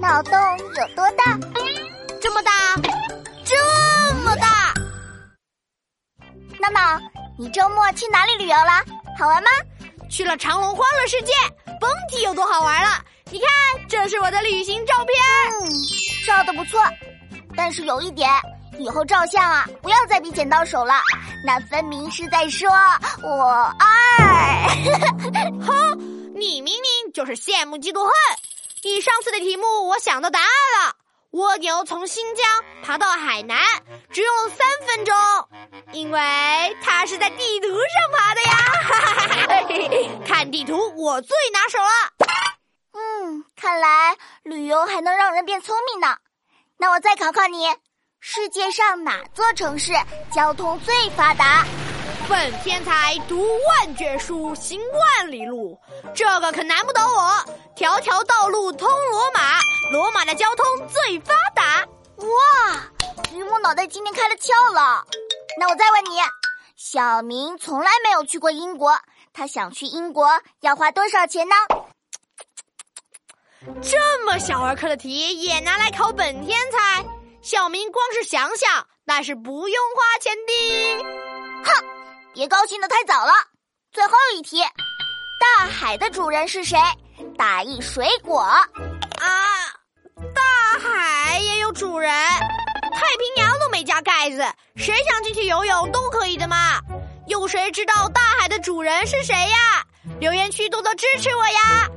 脑洞有多大？这么大，这么大！闹闹，你周末去哪里旅游了？好玩吗？去了长隆欢乐世界，蹦迪有多好玩了？你看，这是我的旅行照片。嗯，照的不错，但是有一点，以后照相啊，不要再比剪刀手了，那分明是在说我爱。哼，你明明就是羡慕嫉妒恨。你上次的题目，我想到答案了。蜗牛从新疆爬到海南，只用了三分钟，因为它是在地图上爬的呀。看地图，我最拿手了。嗯，看来旅游还能让人变聪明呢。那我再考考你，世界上哪座城市交通最发达？本天才读万卷书，行万里路，这个可难不倒我。条条道路通罗马，罗马的交通最发达。哇，榆木脑袋今天开了窍了。那我再问你，小明从来没有去过英国，他想去英国要花多少钱呢？这么小儿科的题也拿来考本天才？小明光是想想，那是不用花钱的。别高兴的太早了，最后一题，大海的主人是谁？打一水果。啊，大海也有主人，太平洋都没加盖子，谁想进去游泳都可以的嘛。有谁知道大海的主人是谁呀？留言区多多支持我呀！